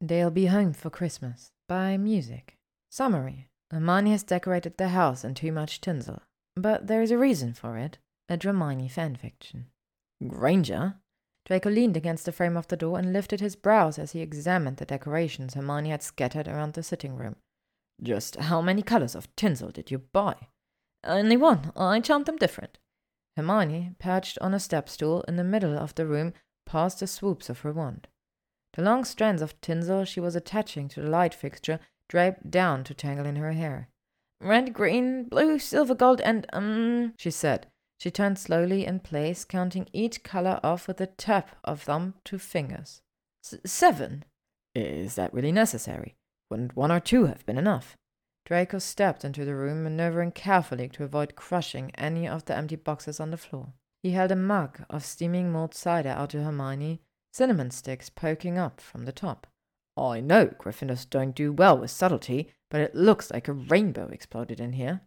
They'll be home for Christmas by Musyc. Summary Hermione has decorated the house in too much tinsel, but there is a reason for it a Dramione fanfiction. Granger? Draco leaned against the frame of the door and lifted his brows as he examined the decorations Hermione had scattered around the sitting room. Just how many colors of tinsel did you buy? Only one. I charmed them different. Hermione, perched on a step stool in the middle of the room, paused the swoops of her wand. The long strands of tinsel she was attaching to the light fixture draped down to tangle in her hair. Red, green, blue, silver, gold, and, um, she said. She turned slowly in place, counting each color off with a tap of thumb to fingers. seven. Is that really necessary? Wouldn't one or two have been enough? Draco stepped into the room, maneuvering carefully to avoid crushing any of the empty boxes on the floor. He held a mug of steaming mulled cider out to Hermione, cinnamon sticks poking up from the top. I know Gryffindors don't do well with subtlety, but it looks like a rainbow exploded in here.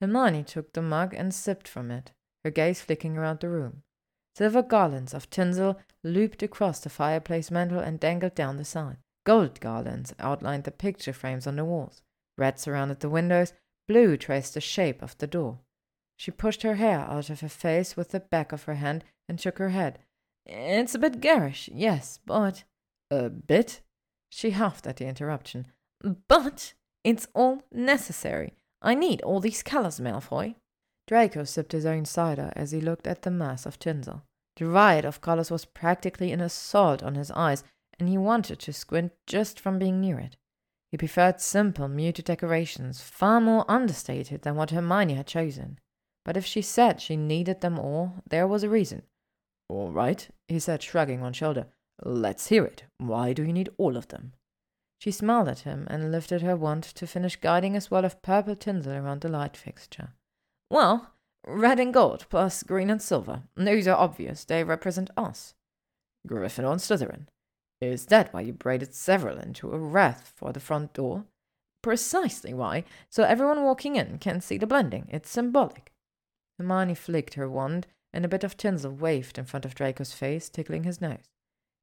Hermione took the mug and sipped from it, her gaze flicking around the room. Silver garlands of tinsel looped across the fireplace mantel and dangled down the side. Gold garlands outlined the picture frames on the walls. Red surrounded the windows, blue traced the shape of the door. She pushed her hair out of her face with the back of her hand and shook her head. It's a bit garish, yes, but. A bit? She huffed at the interruption. But it's all necessary. I need all these colors, Malfoy. Draco sipped his own cider as he looked at the mass of tinsel. The riot of colors was practically an assault on his eyes, and he wanted to squint just from being near it. He preferred simple, muted decorations, far more understated than what Hermione had chosen. But if she said she needed them all, there was a reason. All right, he said, shrugging one shoulder. Let's hear it. Why do you need all of them? She smiled at him and lifted her wand to finish guiding a swirl of purple tinsel around the light fixture. Well, red and gold plus green and silver. Those are obvious. They represent us. Gryffindor and Slytherin. Is that why you braided several into a wreath for the front door? Precisely why, so everyone walking in can see the blending. It's symbolic. Hermione flicked her wand, and a bit of tinsel waved in front of Draco's face, tickling his nose.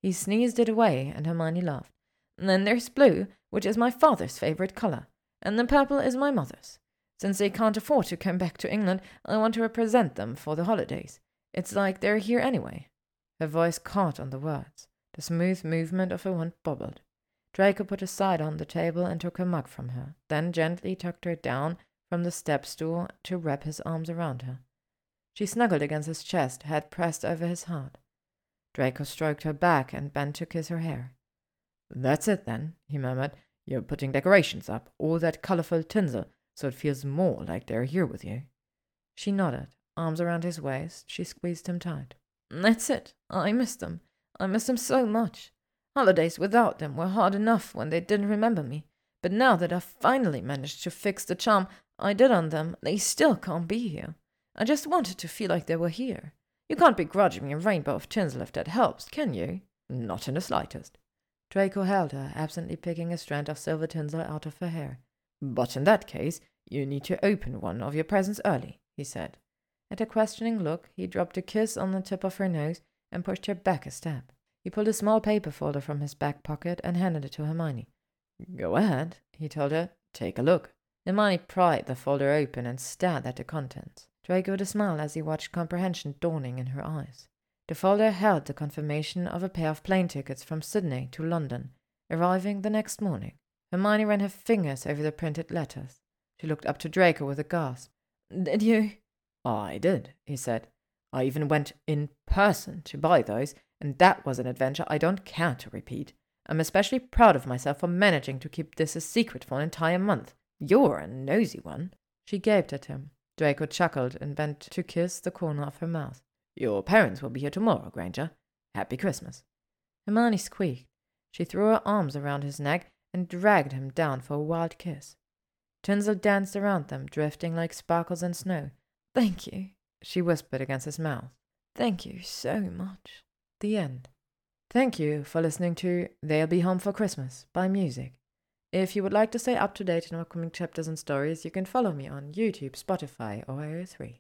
He sneezed it away, and Hermione laughed. Then there's blue, which is my father's favorite color, and the purple is my mother's. Since they can't afford to come back to England, I want to represent them for the holidays. It's like they're here anyway. Her voice caught on the words. The smooth movement of her wand bubbled. Draco put a side on the table and took her mug from her, then gently tucked her down from the step stool to wrap his arms around her. She snuggled against his chest, head pressed over his heart. Draco stroked her back and bent to kiss her hair. That's it then, he murmured. You're putting decorations up, all that colorful tinsel, so it feels more like they're here with you. She nodded, arms around his waist. She squeezed him tight. That's it. I miss them. I miss them so much. Holidays without them were hard enough when they didn't remember me, but now that I've finally managed to fix the charm I did on them, they still can't be here. I just wanted to feel like they were here. You can't begrudge me a rainbow of tinsel if that helps, can you? Not in the slightest. Draco held her, absently picking a strand of silver tinsel out of her hair. But in that case, you need to open one of your presents early, he said. At a questioning look, he dropped a kiss on the tip of her nose and pushed her back a step. He pulled a small paper folder from his back pocket and handed it to Hermione. Go ahead, he told her. Take a look. Hermione pried the folder open and stared at the contents. Draco with a smile as he watched comprehension dawning in her eyes. The folder held the confirmation of a pair of plane tickets from Sydney to London, arriving the next morning. Hermione ran her fingers over the printed letters. She looked up to Draco with a gasp. Did you? I did, he said. I even went in person to buy those, and that was an adventure I don't care to repeat. I'm especially proud of myself for managing to keep this a secret for an entire month. You're a nosy one. She gaped at him. Draco chuckled and bent to kiss the corner of her mouth. Your parents will be here tomorrow, Granger. Happy Christmas. Hermione squeaked. She threw her arms around his neck and dragged him down for a wild kiss. Tinsel danced around them, drifting like sparkles in snow. Thank you, she whispered against his mouth. Thank you so much. The end. Thank you for listening to They'll Be Home for Christmas by Musyc. If you would like to stay up to date on upcoming chapters and stories, you can follow me on YouTube, Spotify, or AO3.